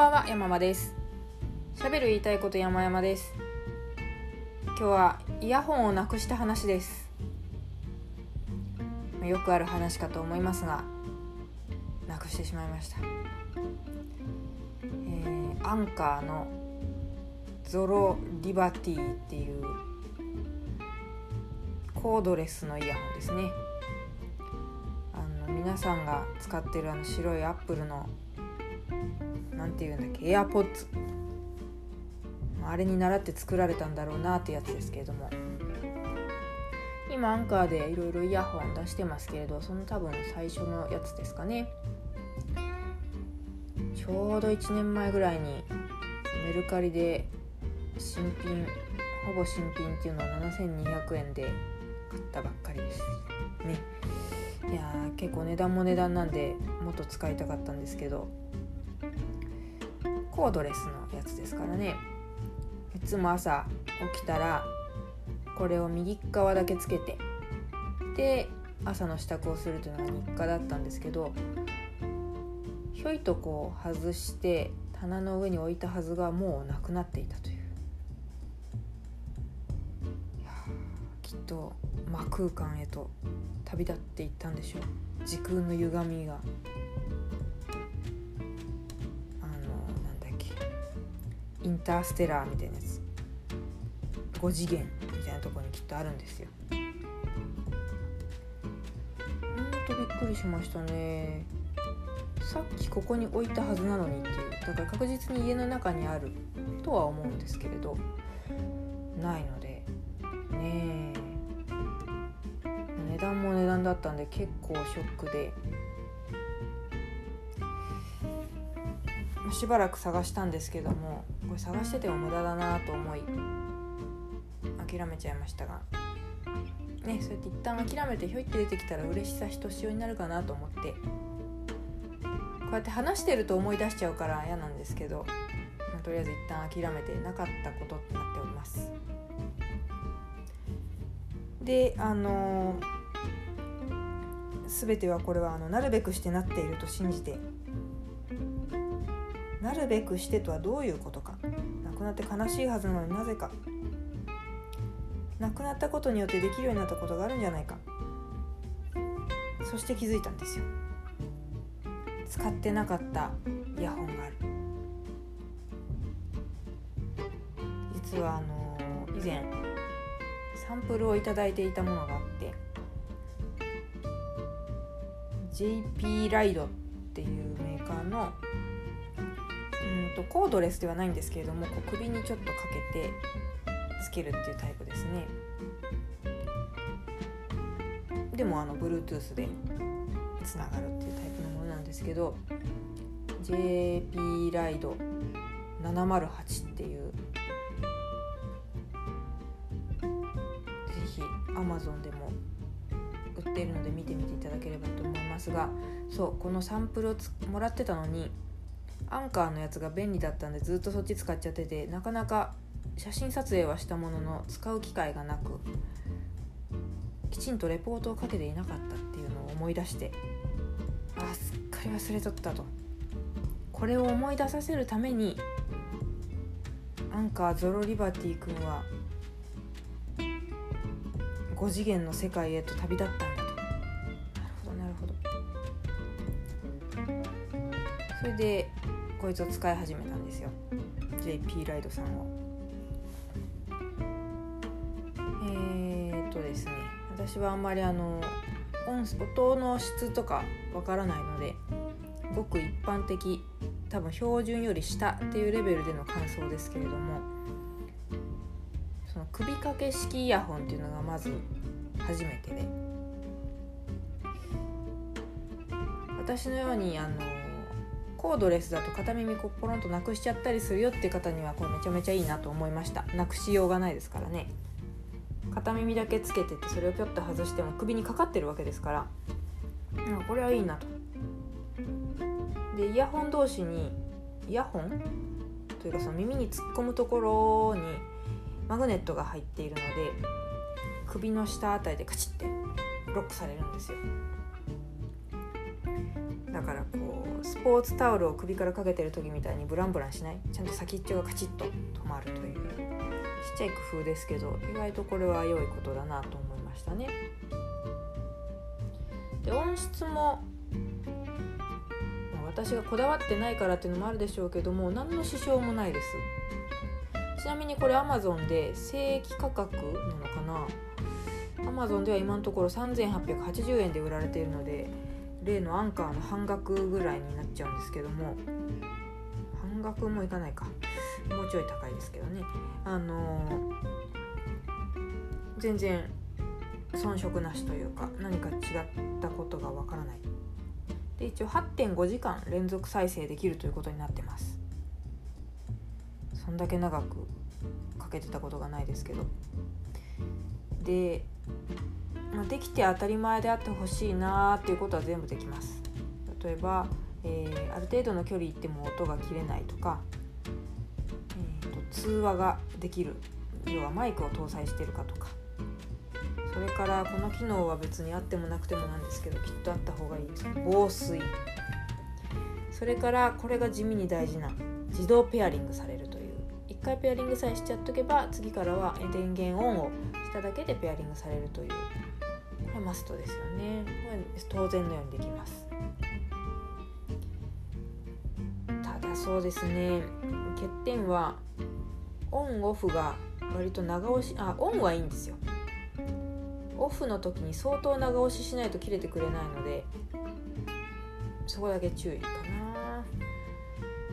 ばんは山間です。喋る言いたいこと山々です。今日はイヤホンをなくした話です。よくある話かと思いますがなくしてしまいました、えー、アンカーのゾロリバティっていうコードレスのイヤホンですね。あの皆さんが使ってるあの白いアップルの何て言うんだっけ？エアポッツ。あれに倣って作られたんだろうなってやつですけれども。今アンカーでいろいろイヤホン出してますけれどその多分最初のやつですかね。ちょうど1年前ぐらいにメルカリで新品ほぼ新品っていうのを7200円で買ったばっかりです。ね。いや結構値段も値段なんでもっと使いたかったんですけど。コードレスのやつですからね。いつも朝起きたらこれを右側だけつけてで朝の支度をするというのが日課だったんですけどひょいとこう外して棚の上に置いたはずがもうなくなっていたという。きっと真空間へと旅立っていったんでしょう。時空の歪みが。インターステラーみたいなやつ。5次元みたいなとこにきっとあるんですよ。ほんとびっくりしましたね。さっきここに置いたはずなのにっていう。だから確実に家の中にあるとは思うんですけれど。ないので。ねえ。値段も値段だったんで結構ショックで。しばらく探したんですけどもこれ探してても無駄だなと思い諦めちゃいましたが。ねそうやって一旦諦めてひょいって出てきたら嬉しさひとしおになるかなと思ってこうやって話してると思い出しちゃうから嫌なんですけど、まあ、とりあえず一旦諦めてなかったことってなっております。であのー、全てはこれはあのなるべくしてなっていると信じてなるべくしてとはどういうことか。亡くなって悲しいはずなのになぜか。亡くなったことによってできるようになったことがあるんじゃないか。そして気づいたんですよ。使ってなかったイヤホンがある。実はあの、以前サンプルを頂いていたものがあって JP ライドっていうメーカーのとコードレスではないんですけれどもこう首にちょっとかけてつけるっていうタイプですね。でもあの Bluetooth でつながるっていうタイプのものなんですけど JP ライド708っていうぜひ Amazon でも売ってるので見てみていただければと思いますがそうこのサンプルをもらってたのにアンカーのやつが便利だったんでずっとそっち使っちゃっててなかなか写真撮影はしたものの使う機会がなくきちんとレポートをかけていなかったっていうのを思い出してあすっかり忘れとったと。これを思い出させるためにアンカーゾロリバティ君は5次元の世界へと旅立ったんだ。それでこいつを使い始めたんですよ。JP ライドさんを。えー、っとですね。私はあんまりあの音の質とかわからないのでごく一般的多分標準より下っていうレベルでの感想ですけれどもその首掛け式イヤホンっていうのがまず初めてで。私のようにあのコードレスだと片耳こうポロンとなくしちゃったりするよっていう方にはこれめちゃめちゃいいなと思いました。なくしようがないですからね。片耳だけつけててそれをぴょっと外しても首にかかってるわけですから、うん、これはいいなと。でイヤホン同士にイヤホンというかその耳に突っ込むところにマグネットが入っているので首の下あたりでカチッてロックされるんですよ。だからこうスポーツタオルを首からかけてる時みたいにブランブランしない？ちゃんと先っちょがカチッと止まるという。ちっちゃい工夫ですけど意外とこれは良いことだなと思いましたね。で音質も私がこだわってないからっていうのもあるでしょうけども何の支障もないです。ちなみにこれ Amazon で正規価格なのかな？Amazon では今のところ3880円で売られているので例のアンカーの半額ぐらいになっちゃうんですけども半額もいかないか。もうちょい高いですけどね。あのー、全然遜色なしというか何か違ったことがわからない。で一応8.5時間連続再生できるということになってます。そんだけ長くかけてたことがないですけど。でまあ、できて当たり前であってほしいなっていうことは全部できます。例えば、えー、ある程度の距離行っても音が切れないとか、えーと、通話ができる。要はマイクを搭載してるかとか。それからこの機能は別にあってもなくてもなんですけどきっとあった方がいい防水。それからこれが地味に大事な自動ペアリングされるという。1回ペアリングさえしちゃっとけば次からは電源オンをただけでペアリングされるというこれマストですよね。これ当然のようにできます。ただそうですね欠点はオンオフが割と長押しあオンはいいんですよ。オフの時に相当長押ししないと切れてくれないのでそこだけ注意か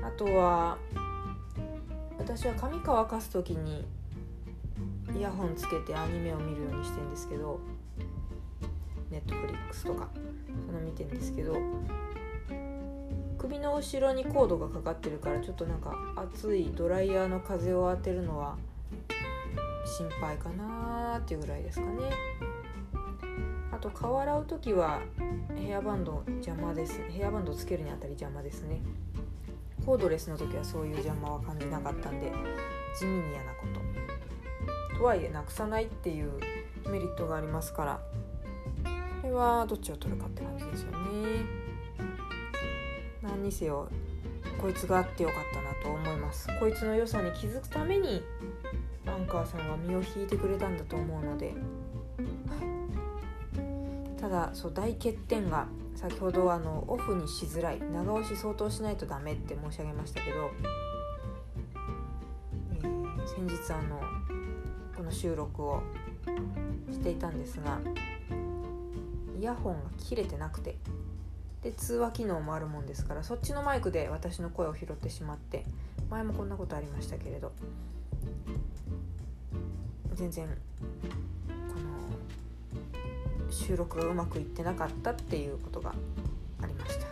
な。あとは私は髪乾かす時にイヤホンつけてアニメを見るようにしてんですけどネットフリックスとかその見てんですけど首の後ろにコードがかかってるからちょっとなんか熱いドライヤーの風を当てるのは心配かなーっていうぐらいですかね。あと顔洗う時はヘアバンド邪魔です。ヘアバンドつけるにあたり邪魔ですね。コードレスの時はそういう邪魔は感じなかったんで地味に嫌なこと。とはいえなくさないっていうメリットがありますから。これはどっちを取るかって感じですよね。何にせよこいつがあってよかったなと思います。こいつの良さに気づくためにアンカーさんは身を引いてくれたんだと思うので、はい、ただそう大欠点が先ほどあのオフにしづらい長押し相当しないとダメって申し上げましたけど、えー、先日あのの収録をしていたんですがイヤホンが切れてなくてで通話機能もあるもんですからそっちのマイクで私の声を拾ってしまって前もこんなことありましたけれど全然この収録がうまくいってなかったっていうことがありました。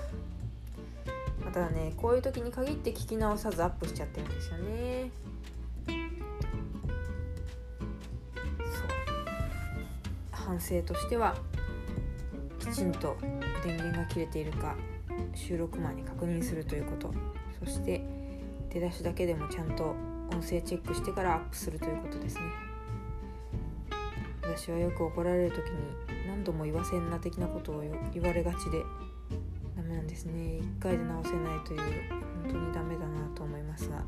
またねこういう時に限って聞き直さずアップしちゃってるんですよね。反省としてはきちんと電源が切れているか収録前に確認するということ。そして出だしだけでもちゃんと音声チェックしてからアップするということですね。私はよく怒られる時に何度も言わせんな的なことを言われがちでダメなんですね。一回で直せないという本当にダメだなと思いますが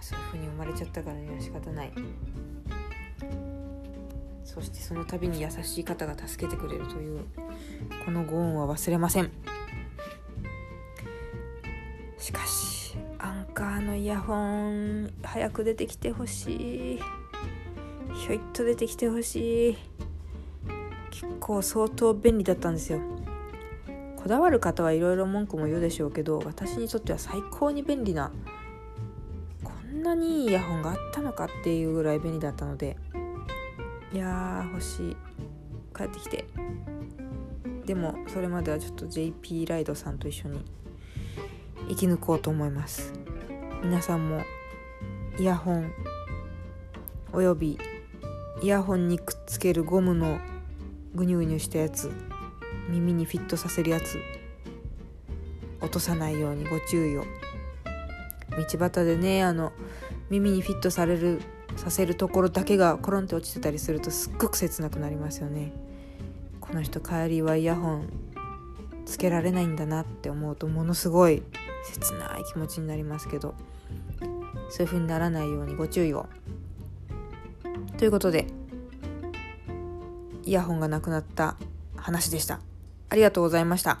そういう風に生まれちゃったからには仕方ない。そしてその度に優しい方が助けてくれるというこのご恩は忘れません。しかしアンカーのイヤホン早く出てきてほしい。ひょいっと出てきてほしい。結構相当便利だったんですよ。こだわる方はいろいろ文句も言うでしょうけど私にとっては最高に便利なこんなにいいイヤホンがあったのかっていうぐらい便利だったのでいやー欲しい。帰ってきて。でもそれまではちょっと JP ライドさんと一緒に生き抜こうと思います。皆さんもイヤホンおよびイヤホンにくっつけるゴムのぐにゅぐにゅしたやつ耳にフィットさせるやつ落とさないようにご注意を。道端でねあの耳にフィットされるさせるところだけがコロンって落ちてたりするとすっごく切なくなりますよねこの人帰りはイヤホンつけられないんだなって思うとものすごい切ない気持ちになりますけどそういう風にならないようにご注意を。ということでイヤホンがなくなった話でした。ありがとうございました。